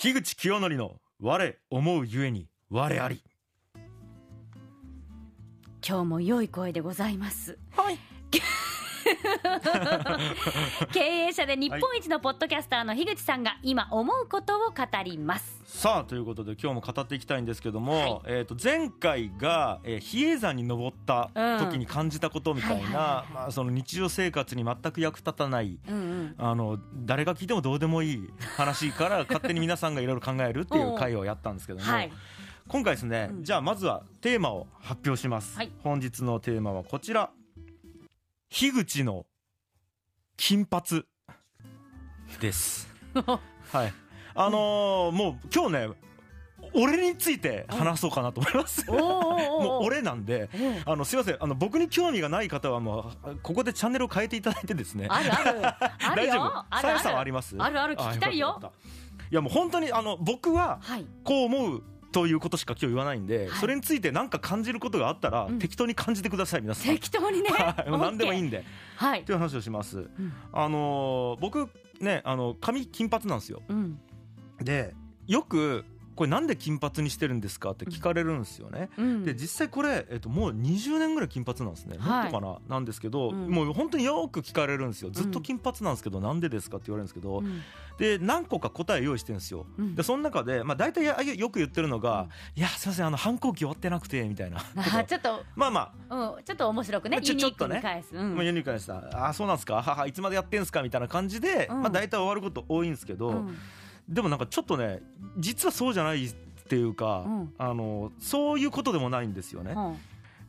樋口清則の我思うゆえに我あり。今日も良い声でございます。はい 経営者で日本一のポッドキャスターの樋口さんが今思うことを語ります。さあということで今日も語っていきたいんですけども、はい。えー、と前回が、えー比叡山に登った時に感じたことみたいなはい。まあその日常生活に全く役立たないうんうん。あの誰が聞いてもどうでもいい話から勝手に皆さんがいろいろ考えるっていう回をやったんですけども、はい。今回ですね、うん。じゃあまずはテーマを発表します、はい。本日のテーマはこちら樋口の金髪です。はい。あのーもう今日ね俺について話そうかなと思います、もう俺なんでうん。あのすいません。あの僕に興味がない方はもうここでチャンネルを変えていただいてですね。ある ある。ある大丈よ夫さやさんはあります？あるある。聞きたいよ。いやもう本当にあの僕ははい。こう思うということしか今日言わないんで、はい。それについて何か感じることがあったら、うん。適当に感じてください皆さん。適当にね。何でもいいんんで。はい。っていう話をします。うん。あのー僕ねあの髪金髪なんですよ。うん。でよくこれなんで金髪にしてるんですかって聞かれるんですよね、うん。で実際これ、えっと、もう20年ぐらい金髪なんですね、はい。もっとかななんですけど、うん。もう本当によく聞かれるんですよ。ずっと金髪なんですけど、なんでですかって言われるんですけど、うん。で何個か答え用意してるんですよ。うん。でその中で、まあ、大体やよく言ってるのが「いやすいませんあの反抗期終わってなくて」みたいな。あ ちょっとまあまうんちょっと面白くね。ちょっとね。に返す。うあ、ん。まあ、ユニークなした「ああそうなんですか。ははいつまでやってんすか」みたいな感じで、うん。まあ、大体終わること多いんですけど、うんでもなんかちょっとね実はそうじゃないっていうか、うん。あのそういうことでもないんですよね。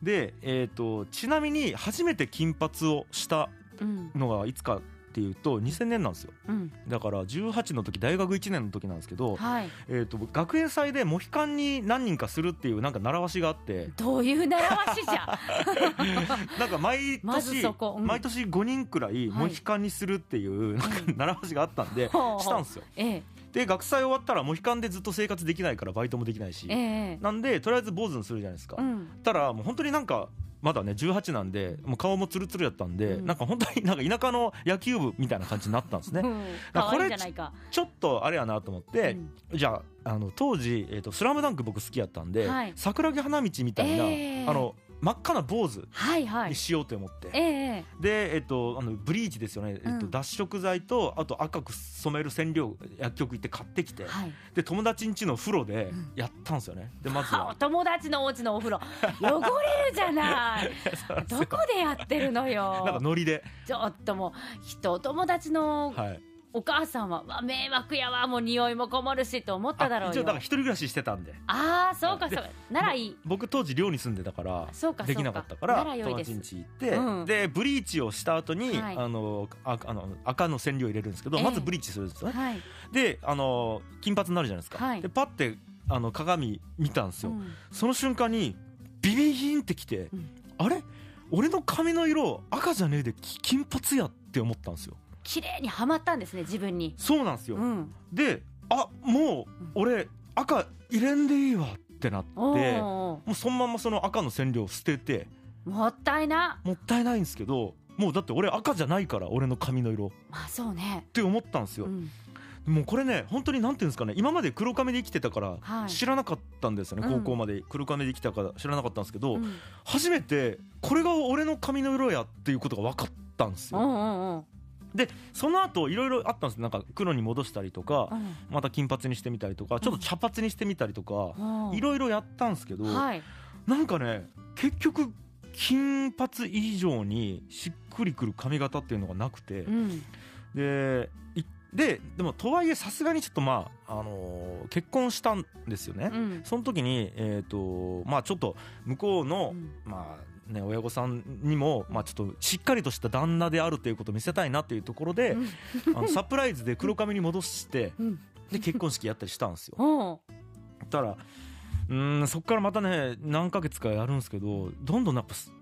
で、えー、とちなみに初めて金髪をしたうん。のがいつかっていうと2000年なんですよ。うん。だから18の時大学1年の時なんですけど、はい。えー、と学園祭でモヒカンに何人かするっていうなんか習わしがあって。どういう習わしじゃ。なんか毎年、うん。毎年5人くらいはい。モヒカンにするっていうなんか習わしがあったんで、したんですよ。ええで学祭終わったらモヒカンでずっと生活できないからバイトもできないし、ええ。なんでとりあえず坊主にするじゃないですか、うん。たらもう本当になんかまだね18なんでもう顔もツルツルやったんで、うん。なんか本当になんか田舎の野球部みたいな感じになったんですね。うん。可愛いじゃないか。ちょっとあれやなと思って、うん。じゃああの当時、えーと「スラムダンク僕好きやったんで、はい。桜木花道みたいな、えーあの真っ赤な坊主はいはい。にしようと思って、ええで、えっと、あのブリーチですよね、えっと、うん脱色剤とあと赤く染める染料薬局行って買ってきて、はい。で友達ん家の風呂でうん。やったんですよね。でまずは。友達のお家のお風呂。汚れるじゃない。どこでやってるのなんかよノリで、ちょっともう人お友達のはい、お母さんはわ迷惑やわもう匂いもこもるしと思っただろうよ。あ一応だから一人暮らししてたんで。ああそうかでそうか。ならいい。僕当時寮に住んでたからそうかできなかったかなら友達ん家行って、うん。でブリーチをした後に、はい。あのああの赤の染料入れるんですけど、ええ。まずブリーチするんですよね。はい、であの金髪になるじゃないですか、はい。でパッてあの鏡見たんですよ、うん。その瞬間にビビーンってきて、うん。あれ？俺の髪の色赤じゃねえでき金髪やって思ったんですよ綺麗にはまったんですね自分に。そうなんですよ、うん。であもう俺赤入れんでいいわってなっておもおうそのままその赤の染料を捨ててもったいな。もったいないんですけどもうだって俺赤じゃないから俺の髪の色。っまあそうね。て思ったんですよ、うん。もうこれね本当になんていうんですかね今まで黒髪で生きてたからはい。知らなかったんですよね、うん。高校まで。黒髪で生きてたから知らなかったんですけど、うん。初めてこれが俺の髪の色やっていうことが分かったんですよ、うんうんうんでその後いろいろあったんですなんか黒に戻したりとか、うん。また金髪にしてみたりとかちょっと茶髪にしてみたりとか、うん。いろいろやったんですけど、はい。なんかね結局金髪以上にしっくりくる髪型っていうのがなくて、うん。でいででもとはいえさすがにちょっとまあ、あのー結婚したんですよね、うん。その時にえっ、とまあちょっと向こうの、うん。まあね親御さんにもまあちょっとしっかりとした旦那であるということを見せたいなっていうところで、あのサプライズで黒髪に戻してうん。で結婚式やったりしたんですよ。たらうーんそこからまたね何ヶ月かやるんですけどどんどんやっぱす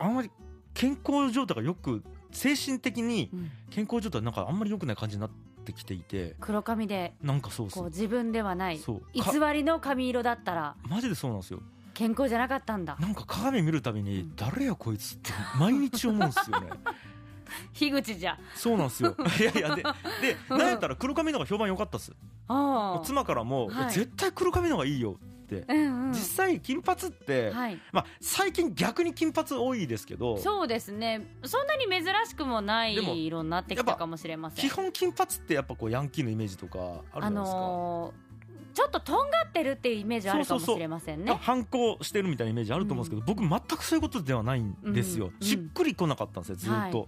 あんまり健康状態がよく精神的にうん。健康状態なんかあんまり良くない感じになってきていて黒髪でなんかそうそう。自分ではないそう。偽かりの髪色だったら。マジでそうなんですよ健康じゃなかったんだ。なんか鏡見るたびにうん。誰やこいつって毎日思うんですよね。樋口じゃ。そうなんですよ。いやいやででなんやったら黒髪の方が評判良かったっす。ああ。妻からも、はい。絶対黒髪の方がいいよって、うんうん。実際金髪って、はい。まあ、最近逆に金髪多いですけどそうですね。そんなに珍しくもない色になってきたかもしれません。基本金髪ってやっぱこうヤンキーのイメージとかあるじゃあないですか、のーちょっととんがってるっていうイメージあるかもしれませんね。反抗してるみたいなイメージあると思うんですけど、僕全くそういうことではないんですよ、うん。しっくりこなかったんですよずっと、はいは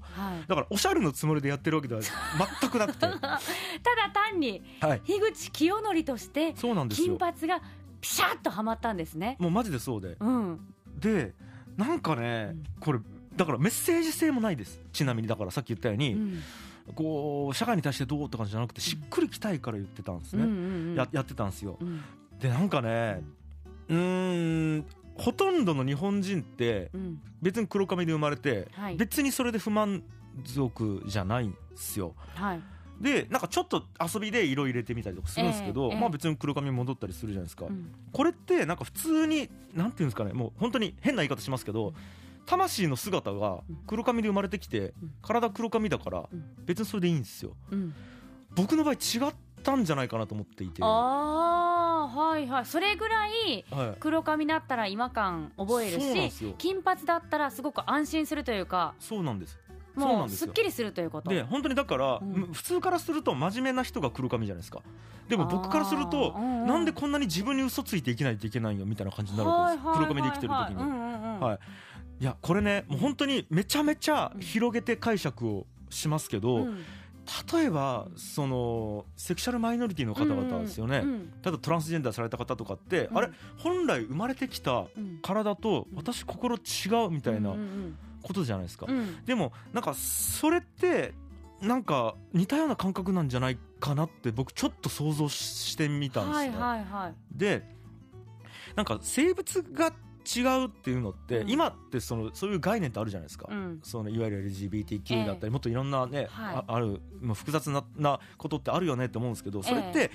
い。だからおしゃれのつもりでやってるわけでは全くなくて。ただ単にはい。樋口清則としてそうなんですよ。金髪がピシャッとはまったんですね。もうマジでそうで。うん。でなんかね、うん。これだからメッセージ性もないです。ちなみにだからさっき言ったように、うんこう社会に対してどうとかじゃなくてしっくりきたいから言ってたんですね、うんうんうん。ややってたんですよ。うん。でなんかねうーんほとんどの日本人ってうん。別に黒髪で生まれて、はい。別にそれで不満足じゃないんですよ。はい。でなんかちょっと遊びで色入れてみたりとかするんですけど、ええ。ええまあ別に黒髪戻ったりするじゃないですか、うん。これってなんか普通になんていうんですかねもう本当に変な言い方しますけど魂の姿が黒髪で生まれてきてうん。体黒髪だからうん。別にそれでいいんですよ。うん。僕の場合違ったんじゃないかなと思っていて。ああはいはい。それぐらいはい。黒髪だったら違和感覚えるしそうなんですよ。金髪だったらすごく安心するというかそうなんです。そうもなんですよ。うすっきりするということ。で本当にだから、うん。普通からすると真面目な人が黒髪じゃないですか。でも僕からするとうんうん。なんでこんなに自分に嘘ついていけないといけないよみたいな感じになるわけです黒髪で生きてる時に、はいいやこれねもう本当にめちゃめちゃ広げて解釈をしますけど、うん。例えばそのセクシャルマイノリティの方々ですよね、うん。ただトランスジェンダーされた方とかって、うん。あれ本来生まれてきたうん。体と私心違うみたいなうんことじゃないですか、うん。うんでもなんかそれってなんか似たような感覚なんじゃないかなって僕ちょっと想像してみたんですはいね、はいはい。でなんか生物が違うっていうのって、うん。今ってそのそういう概念ってあるじゃないですか、うん。そのいわゆる LGBTQ だったり、もっといろんなね、はい。ああるもう複雑ななことってあるよねって思うんですけどそれって、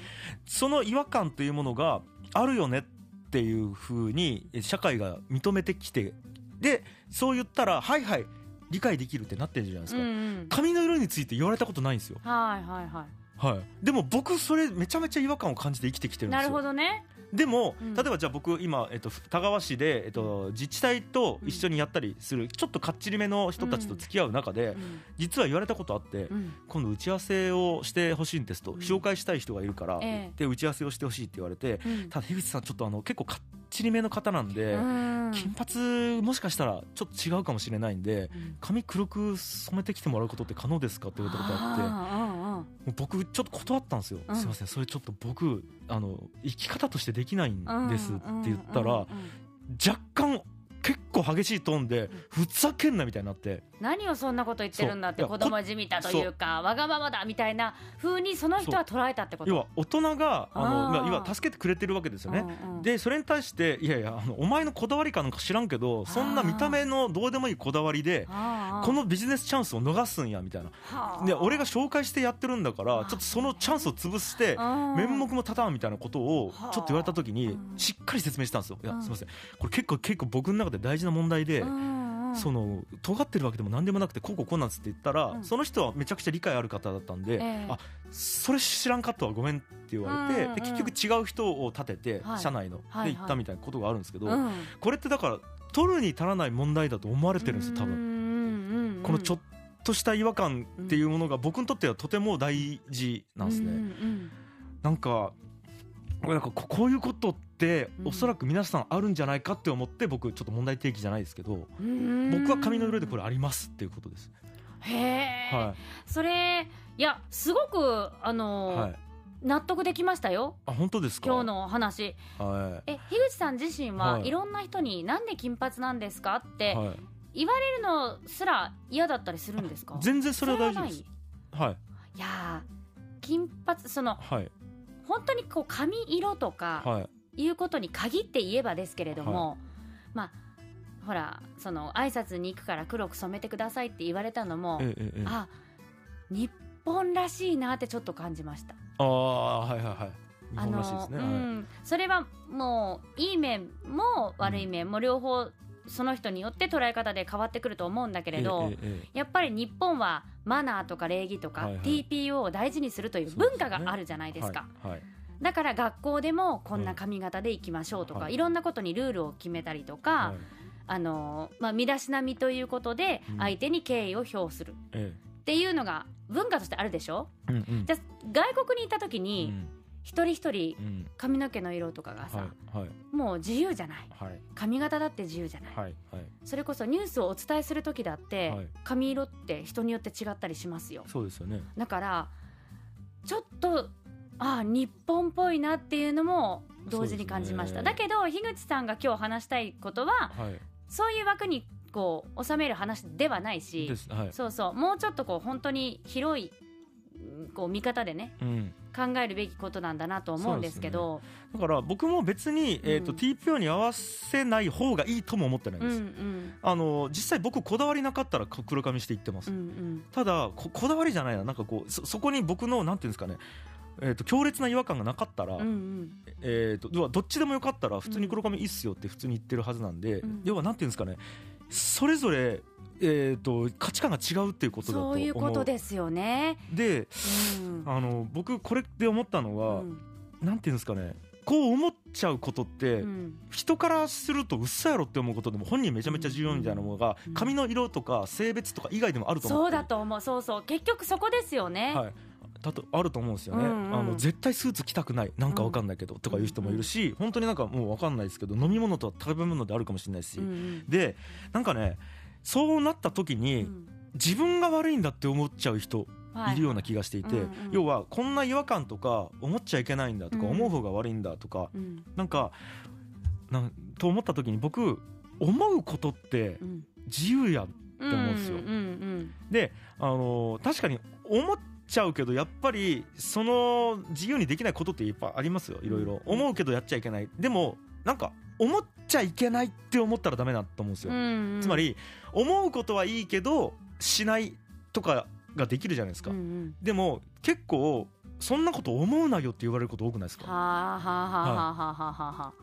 その違和感というものがあるよねっていうふうにえ社会が認めてきてでそう言ったらはいはい理解できるってなってるじゃないですか、うんうん。髪の色について言われたことないんですよ、はいはいははい、でも僕それめちゃめちゃ違和感を感じて生きてきてるんですよ。いなるほどねでも、うん。例えばじゃあ僕今、えっと、田川市で、えっと、自治体と一緒にやったりする、ちょっとかっちりめの人たちと付き合う中で、うん。実は言われたことあって、うん。今度打ち合わせをしてほしいんですと、うん。紹介したい人がいるから、ええ。で打ち合わせをしてほしいって言われて、うん。ただ樋口さんちょっとあの結構かっちりめの方なんで、うん。金髪もしかしたらちょっと違うかもしれないんでうん。髪黒く染めてきてもらうことって可能ですかって言われたことあってもう僕ちょっと断ったんですよ、うん。すいませんそれちょっと僕あの生き方としてできないんですって言ったら、若干結構激しいトーンでふざけんなみたいになって何をそんなこと言ってるんだって子供じみたというかわがままだみたいな風にその人は捉えたってこと？要は大人があのあー。まあ、要は助けてくれてるわけですよね。うんうん。でそれに対していやいやあのお前のこだわりかなんか知らんけどそんな見た目のどうでもいいこだわりでこのビジネスチャンスを逃すんやみたいな。はあ。で俺が紹介してやってるんだからちょっとそのチャンスを潰してうん。面目も立たんみたいなことをちょっと言われた時にうん。しっかり説明したんですよ。いやうん。すいません。これ結構結構僕の中で大事な問題でうんうんその尖ってるわけでも何でもなくてこうこうこうなんつって言ったらうん。その人はめちゃくちゃ理解ある方だったんでええ。あそれ知らんかったわごめんって言われてで結局違う人を立ててはい。社内のはいで行ったみたいなことがあるんですけどうん。これってだから取るに足らない問題だと思われてるんですよ多分。分このちょっとした違和感っていうものが僕にとってはとても大事なんですね。なんかこれなんかここういうことってうん。おそらく皆さんあるんじゃないかって思って僕ちょっと問題提起じゃないですけど僕僕は髪の色でこれありますっていうことです。へえ、はそれいやすごくあいの、はい。納得できましたよ。あ本当ですか？今日の話。はい。え樋口さん自身は、はい。い、ろんな人になんで金髪なんですか？ってはい。言われるのすら嫌だったりするんですか？全然それは大丈夫です。はい。いやー金髪そのはい。本当にこう髪色とかはいいうことに限って言えばですけれども、まあほらその挨拶に行くから黒く染めてくださいって言われたのも、ええええ。ああ日本らしいなってちょっと感じました。あーはいはいはい。日本らしいですね。はいうん、それはもういい面も悪い面も両方その人によって捉え方で変わってくると思うんだけれど、ええええやっぱり日本はマナーとか礼儀とか、はいはい TPO を大事にするという文化があるじゃないですか。はいはいだから学校でもこんな髪型でいきましょうとか、はいい、ろんなことにルールを決めたりとか、はい。あのまあ、身だしなみということでうん。相手に敬意を表する。えっていうのが文化としてあるでしょ？えうんうん。じゃあ外国にいた時うにん。一人一人うん。髪の毛の色とかがさ、はいはい。もう自由じゃない。はい。髪型だって自由じゃない、はいはい。それこそニュースをお伝えする時だって、はい。髪色って人によって違ったりしますよ。そうですよね。だからちょっとああ日本っぽいなっていうのも同時に感じました、そうですだけど樋口さんが今日話したいことははい。そういう枠にこう収める話ではないしです。はい。そうそう。もうちょっとこう本当に広いうんこう見方でねうん。考えるべきことなんだなと思うんですけど。だから僕も別に、えーとうん TPO に合わせない方がいいとも思ってないんうんうです、ん。あの実際僕こだわりなかったら黒髪していってます、うんうん。ただここだわりじゃないな。なんかこうそそこに僕のなんていうんですかねえー、と強烈な違和感がなかったら、うんうん。えー、とどっちでもよかったら普通に黒髪いいっすよって普通に言ってるはずなんで、うん要はなんていうんですかねそれぞれ、えー、と価値観が違うっていうことだと思そうういうことですよね。でうん。あの僕これで思ったのは、うん。なんていうんですかねこう思っちゃうことって、うん。人からするとうっそやろって思うことでも本人めちゃめちゃ重要みたいなものがうん髪の色とか性別とか以外でもあると思ってそうだと思う。そうそう。結局そこですよね。はい、だとあると思うんですよね、うんうんあの絶対スーツ着たくないなんかわかんないけど、とかいう人もいるし、本当になんかもうわかんないですけど飲み物と食べ物であるかもしれないし、うんうんでなんかねそうなった時に、うん。自分が悪いんだって思っちゃう人い。るような気がしていて、はいはいうんうん。要はこんな違和感とか思っちゃいけないんだとか、うん。思う方が悪いんだとかうん。なんかなんと思った時に僕思うことってうん。自由やんうん思うんですよ。うんうん。で、あのー確かに思っちゃうけどやっぱりその自由にできないことっていっぱいありますよいろいろ、うん思うけどやっちゃいけない。でもなんか思っちゃいけないって思ったらダメだと思うんですよ、うんうん。つまり思うことはいいけどしないとかができるじゃないですか、うんうん。でも結構そんなこと思うなよって言われること多くないですか？はあはあはあはあはあはあはあ。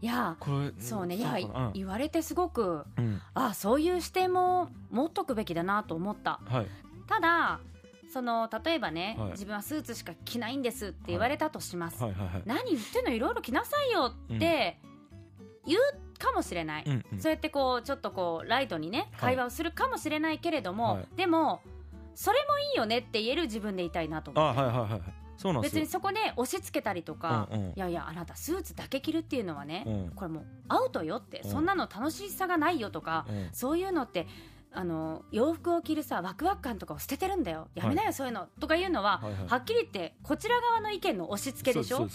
いやこれそうねいやかな言われてすごくうん、うん。あそういう視点も持っとくべきだなと思った。はい。ただその例えばね、はい。自分はスーツしか着ないんですって言われたとします、はい。はい。はい。何言ってんの？いろいろ着なさいよって言うかもしれない、うんうん。そうやってこうちょっとこうライトにねはい。会話をするかもしれないけれども、はい。でもそれもいいよねって言える自分でいたいなとあ思ってはいはいはいはい。そうなんですよ。別にそこで押し付けたりとか、うんうん。いやいやあなたスーツだけ着るっていうのはね、うん。これもうアウトよって、うんそんなの楽しさがないよとか、うん。そういうのってあの洋服を着るさワクワク感とかを捨ててるんだよ。やめなよ、そういうのとかいうのは、はいはい。はっきり言ってこちら側の意見の押し付けでしょ。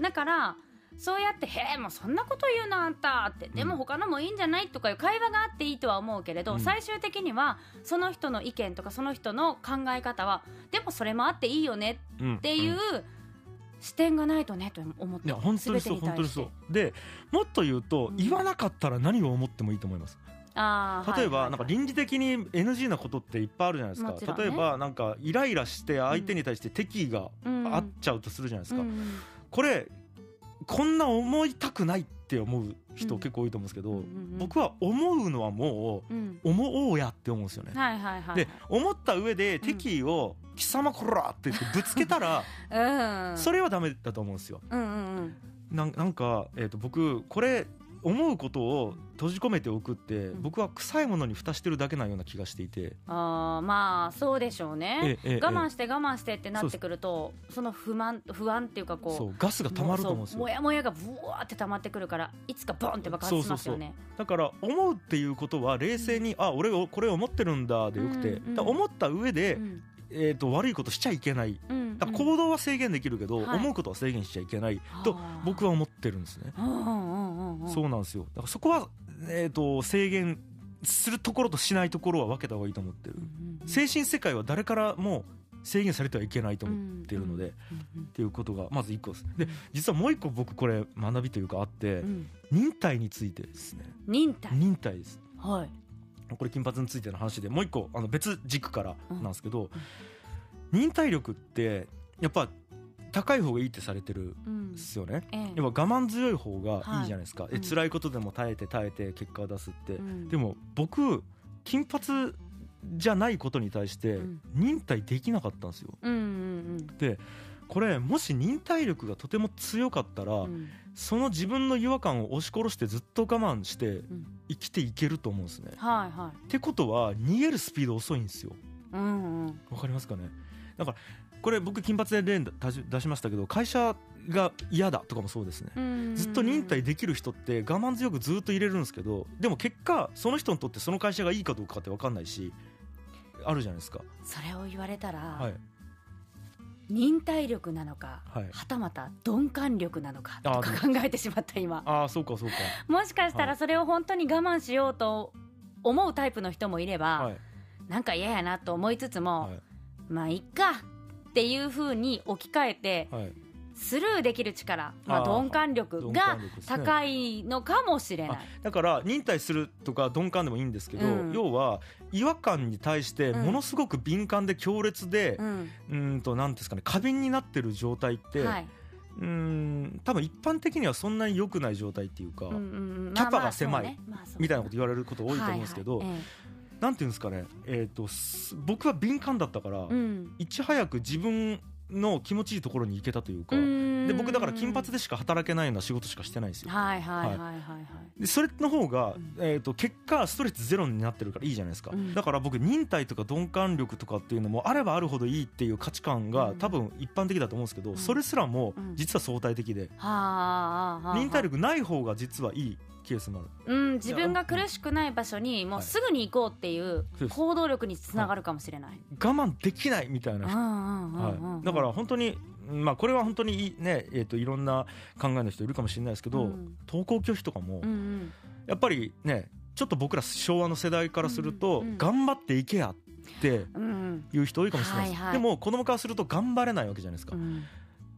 だからそうやって「へえもうそんなこと言うなあんた」って「でも他のもいいんじゃない?」とかいう会話があっていいとは思うけれど、うん。最終的にはその人の意見とかその人の考え方はでもそれもあっていいよねうん。っていう視点がないとねと思ったいや本当にそう本当にそうでもっと言うと、うん。言わなかったら何を思ってもいいと思います例えば、なんか倫理的に NG なことっていっぱいあるじゃないですか、ね。例えばなんかイライラして相手に対して敵意がうん。あっちゃうとするじゃないですか、うんこれこんな思いたくないって思う人うん。結構多いと思うんですけど、うんうんうん僕は思うのはもうん。う思おうやって思うんですよね、はいはいはいで思った上で敵意を「貴様こら!」って言ってぶつけたら、うん。それはダメだと思うんですよ。うんうんうんなんか、えー、と僕これ思うことを閉じ込めておくって、うん。僕は臭いものに蓋してるだけなような気がしていて、あーまあそうでしょうね、我慢して我慢してってなってくるとその不満不安っていうかこうガスが溜まると思うんですよ。もやもやがブワーって溜まってくるからいつかボンって爆発しますよね。だから思うっていうことは冷静に、あ俺をこれを思ってるんだでよくて、うんうん思った上で、うんえー、と悪いことしちゃいけない。うんだから行動は制限できるけど、はい。思うことは制限しちゃいけないと僕は思ってるんですね、うんうんうんうん。そうなんですよ。だからそこは、えー、と制限するところとしないところは分けた方がいいと思ってる、うんうん精神世界は誰からも制限されてはいけないと思ってるので、っうんうんていうことがまず一個です。で実はもう一個僕これ学びというかあって、うん。忍耐についてですね。忍耐。忍耐です。はいこれ金髪についての話でもう一個あの別軸からなんですけど、忍耐力ってやっぱ高い方がいいってされてるうんんですよね、ええ。やっぱ我慢強い方がいいじゃないですか、えうん。辛いことでも耐えて耐えて結果を出すって、うん。でも僕金髪じゃないことに対してうん。忍耐できなかったんですよ。うんうんでこれもし忍耐力がとても強かったら、うんうんその自分の違和感を押し殺してずっと我慢してうん生きていけると思うんですね。はいはい。ってことは逃げるスピード遅いんですよ。うんうん。わかりますかね？だからこれ僕金髪で例出し出しましたけど会社が嫌だとかもそうですね。うんずっと忍耐できる人って我慢強くずっと入れるんですけどでも結果その人にとってその会社がいいかどうかって分かんないしあるじゃないですか。それを言われたら、はい忍耐力なのか、はい。はたまた鈍感力なのかとあか考えてしまった今。ああそうかそうか。もしかしたはい。らそれを本当に我慢しようと思うタイプの人もいれば、はい。なんか嫌やなと思いつつも、はい。まあいっかっていうふうに置き換えてはいスルーできる力、まあ、鈍感力鈍が高いのかもしれない。だから忍耐するとか鈍感でもいいんですけど、うん。要は違和感に対してうん。ものすごく敏感で強烈でう、ん。うーんと何ですかね過敏になってる状態って、はい、うーん多分一般的にはそんなに良くない状態っていうか、うんうんうん。キャパが狭いみたいなこと言われること多いと思うんですけど、はいはい。なんていうんですかね、えー、とす僕は敏感だったから、ええうん。いち早く自分の気持ちいいところに行けたというか、うん。で僕だから金髪でしか働けないような仕事しかしてないんですよ。はいはいはいはいはい。でそれの方が、うん。えー、と結果ストレスゼロになってるからいいじゃないですか、うん。だから僕忍耐とか鈍感力とかっていうのもあればあるほどいいっていう価値観がうん。多分一般的だと思うんですけど、うん。それすらもうん。実は相対的で、はあはあはあ。忍耐力ない方が実はいいケースもある。うん、自分が苦しくない場所にもうすぐに行こうっていう行動力につながるかもしれない。我慢できないみたいな人、はい、だから本当にまあこれは本当にいいね、えー、といろんな考えの人いるかもしれないですけど、うん。登校拒否とかもうんうん。やっぱりねちょっと僕ら昭和の世代からすると、うんうん頑張っていけやってうん。いう人多いかもしれないです、はいはい。でも子供からすると頑張れないわけじゃないですか、うん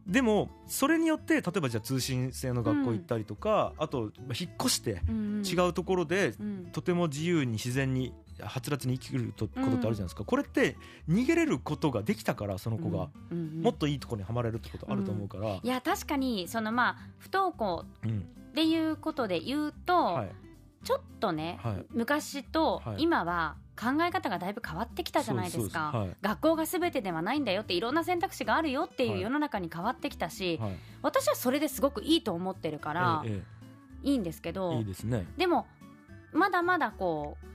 でもそれによって例えばじゃあ通信制の学校行ったりとか、あとまあ引っ越してうん違うところでうん。とても自由に自然にはつらつに生きるとことってあるじゃないですか、これって逃げれることができたからその子が、うんうんもっといいところにはまれるってことあると思うから、いや確かにそのまあ不登校うん。っていうことで言うと、はい。ちょっとね、はい。昔とはい。今は考え方がだいぶ変わってきたじゃないですか。そうです学校が全てではないんだよっていろんな選択肢があるよっていうはい。世の中に変わってきたし、はい。はい私はそれですごくいいと思ってるから、えいいんですけえどね。でもまだまだこう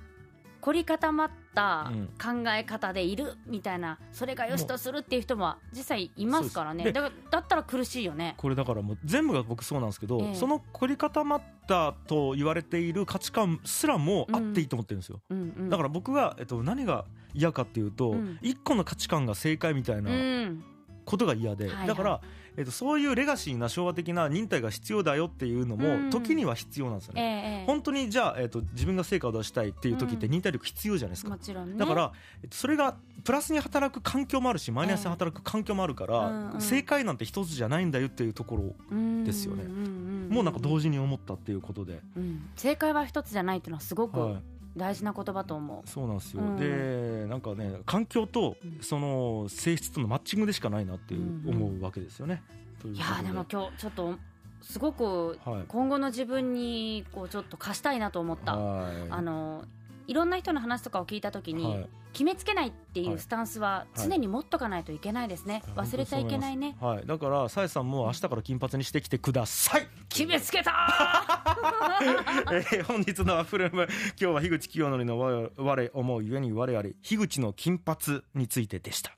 凝り固まったうん。考え方でいるみたいな、それが良しとするっていう人も実際いますからね。だからだったら苦しいよね。これだからもう全部が僕そうなんですけど、ええ。その凝り固まったと言われている価値観すらもあっていいと思ってるんですよ、うんうん、だから僕が、えっと、何が嫌かっていうと、うん。一個の価値観が正解みたいなうん。ことが嫌で、はいはい。だから、えっと、そういうレガシーな昭和的な忍耐が必要だよっていうのうん。も時には必要なんですよええね、ええ。本当にじゃあ、えっと、自分が成果を出したいっていう時ってうん忍耐力必要じゃないですか、ね。だから、えっと、それがプラスに働く環境もあるしマイナスに働く環境もあるから、うんうん。正解なんて一つじゃないんだよっていうところうんですよねもうなんか同時に思ったっていうことで、うん。正解は一つじゃないっていうのはすごくはい、大事な言葉と思う。そうなんですよ、うん。でなんかね環境とうん。その性質とのマッチングでしかないなっていううん思うわけですよね。といういことやーでも今日ちょっとすごくはい。今後の自分にこうちょっと貸したいなと思った。はい。あのいろんな人の話とかを聞いた時に、はい決めつけないっていはい。うスタンスははい。常に持っとかないといけないですね、忘れちゃいけないね。はい、だからさえさんも明日から金髪にしてきてください。決めつけた えー本日のアップルーム今日は樋口清則の我我思うゆえに我あり樋口の金髪についてでした。